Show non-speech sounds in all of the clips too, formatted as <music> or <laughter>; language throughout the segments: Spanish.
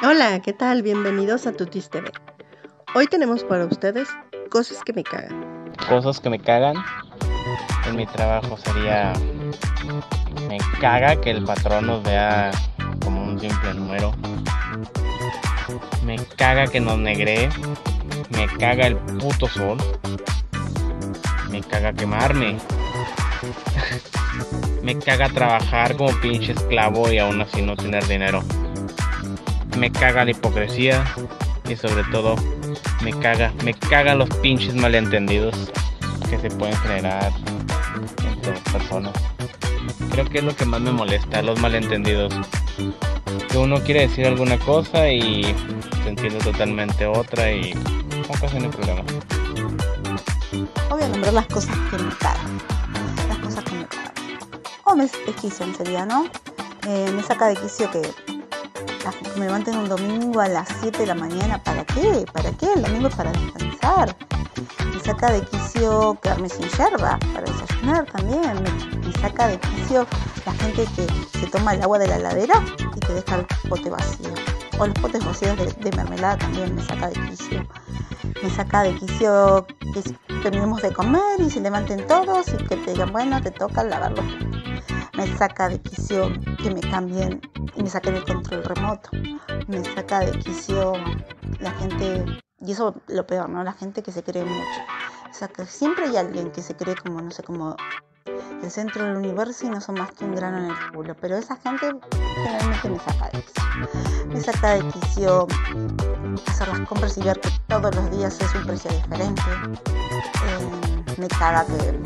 Hola, ¿qué tal? Bienvenidos a Tutis TV. Hoy tenemos para ustedes cosas que me cagan. Cosas que me cagan en mi trabajo sería. Me caga que el patrón nos vea como un simple número. Me caga que nos negre. Me caga el puto sol. Me caga quemarme. <laughs> me caga trabajar como pinche esclavo y aún así no tener dinero. Me caga la hipocresía y sobre todo me caga, me caga los pinches malentendidos que se pueden generar entre personas. Creo que es lo que más me molesta, los malentendidos. Que uno quiere decir alguna cosa y se entiende totalmente otra y no hay problema. Voy a nombrar las cosas que me cagan. Las cosas que me cagan. O me desquicio sería, ¿no? Eh, me saca de quicio que me levanten un domingo a las 7 de la mañana. ¿Para qué? ¿Para qué? El domingo es para descansar. Me saca de quicio quedarme sin yerba para desayunar también. Me, saca de quicio la gente que se toma el agua de la heladera y que deja el pote vacío. O los potes vacíos de, mermelada también me saca de quicio. Me saca de quicio que terminemos de comer y se levanten todos y que te digan, bueno, te toca lavarlo. Me saca de quicio que me cambien y me saquen el control remoto. Me saca de quicio la gente, y eso lo peor, ¿no? La gente que se cree mucho. O sea, que siempre hay alguien que se cree como, no sé, como el centro del universo y no son más que un grano en el culo. Pero esa gente generalmente me saca de quicio. Me saca de quicio hacer las compras y ver que todos los días es un precio diferente. Eh, me caga que eh,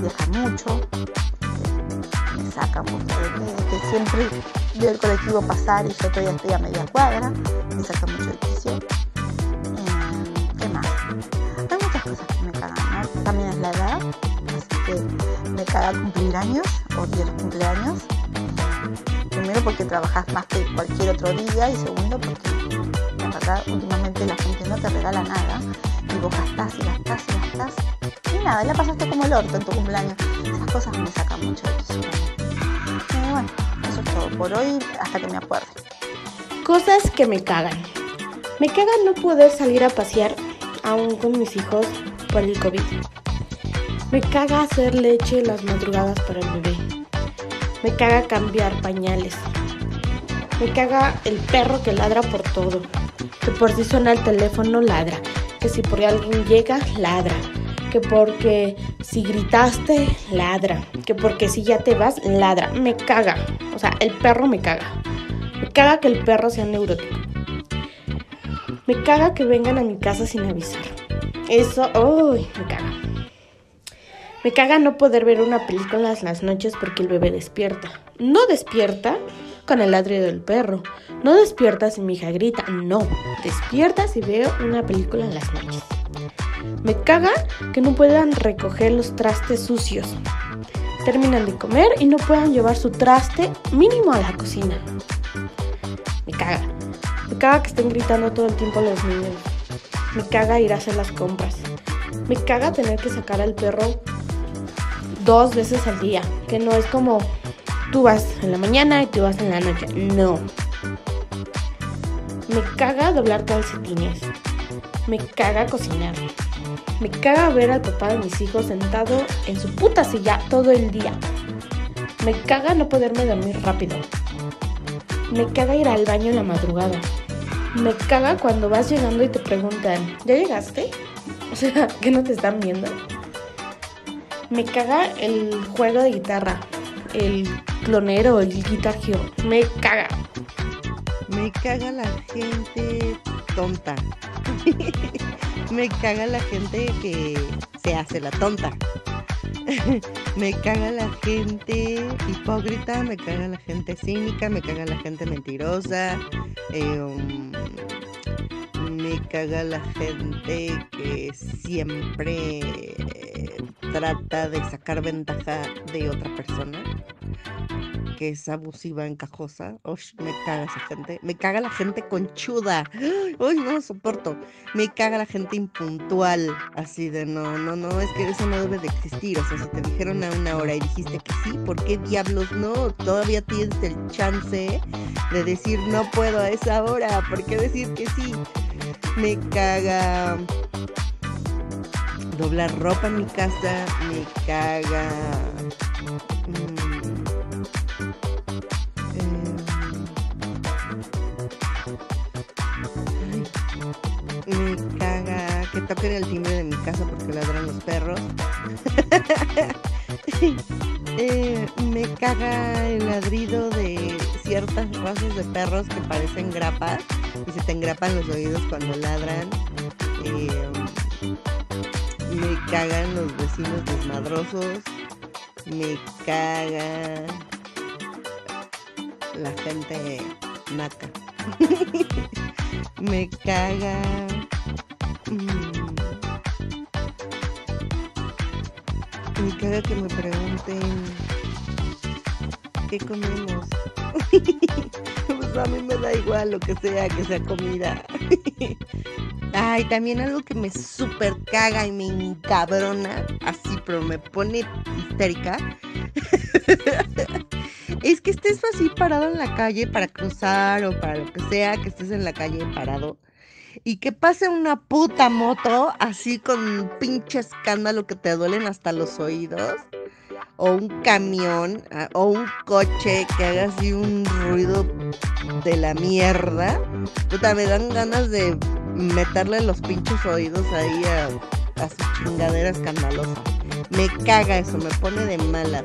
deja mucho me saca mucho de mí, que siempre veo el colectivo pasar y yo todavía estoy a media cuadra, me saca mucho de quicio. Cumplir años, odio los cumpleaños. Primero porque trabajas más que cualquier otro día y segundo porque la verdad últimamente la gente no te regala nada y vos gastás y gastás y gastás y nada, ya pasaste como el orto en tu cumpleaños. Esas cosas me sacan mucho eso es todo por hoy, hasta que me acuerde. Cosas que me cagan. Me caga no poder salir a pasear aún con mis hijos por el COVID. Me caga hacer leche las madrugadas para el bebé. Me caga cambiar pañales. Me caga el perro que ladra por todo. Que por si suena el teléfono ladra. Que si por alguien llega, ladra que porque si gritaste, ladra, que porque si ya te vas, ladra, me caga, o sea, el perro me caga, me caga que el perro sea neurótico, me caga que vengan a mi casa sin avisar, eso, uy, me caga. Me caga no poder ver una película las noches porque el bebé despierta. No despierta con el ladrido del perro. No despierta si mi hija grita. No, despierta si veo una película en las noches. Me caga que no puedan recoger los trastes sucios. Terminan de comer y no puedan llevar su traste mínimo a la cocina. Me caga. Me caga que estén gritando todo el tiempo los niños. Me caga ir a hacer las compras. Me caga tener que sacar al perro dos veces al día. Que no es como tú vas en la mañana y tú vas en la noche. No. Me caga doblar calcetines. Me caga cocinar. Me caga ver al papá de mis hijos sentado en su puta silla todo el día. Me caga no poderme dormir rápido. Me caga ir al baño en la madrugada. Me caga cuando vas llegando y te preguntan, ¿ya llegaste? O sea, <laughs> que no te están viendo. Me caga el juego de guitarra, el clonero, el Guitar. Me caga. Me caga la gente tonta. <laughs> me caga la gente que se hace la tonta. <laughs> me caga la gente hipócrita, me caga la gente cínica, me caga la gente mentirosa. Eh, um, me caga la gente que siempre trata de sacar ventaja de otra persona. que es abusiva, encajosa. Uy, me caga esa gente. Me caga la gente conchuda. Uy, no lo soporto. Me caga la gente impuntual. Así de no, no, no, es que eso no debe de existir. O sea, si te dijeron a una hora y dijiste que sí, ¿por qué diablos no? Todavía tienes el chance de decir no puedo a esa hora. ¿Por qué decir que sí? Me caga doblar ropa en mi casa, me caga. mm, ay, me caga que toquen el timbre de mi casa porque ladran los perros. <laughs> Eh, me caga el ladrido de ciertas razas de perros que parecen grapas y se te engrapan los oídos cuando ladran. Em, me cagan los vecinos desmadrosos. Me caga la gente naca. <laughs> me caga. mm, me caga que me pregunten qué comemos. <laughs> pues a mí me da igual lo que sea, que sea comida. <laughs> Ay, también algo que me super caga y me encabrona, así, pero me pone histérica. <laughs> es que estés así parado en la calle para cruzar o para lo que sea, que estés en la calle parado. Y que pase una puta moto así con un pinche escándalo que te duelen hasta los oídos. O un camión ah, o un coche que haga así un ruido de la mierda. Puta, me dan ganas de meterle los pinches oídos ahí a, a su chingadera escandalosa. Me caga eso, me pone de malas.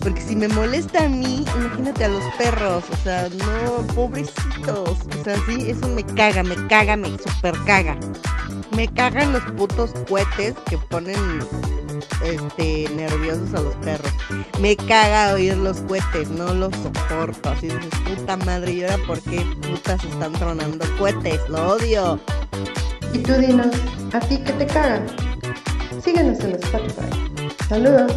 Porque si me molesta a mí, imagínate a los perros. O sea, no, pobrecitos. O sea, sí, eso me caga, me caga, me super caga. Me cagan los putos cohetes que ponen este nerviosos a los perros. Me caga oír los cohetes, no los soporto. Así dices, puta madre, ¿y ahora por qué putas están tronando cohetes? Lo odio. Y tú dinos, ¿a ti qué te caga? Síguenos en Spotify. Saludos.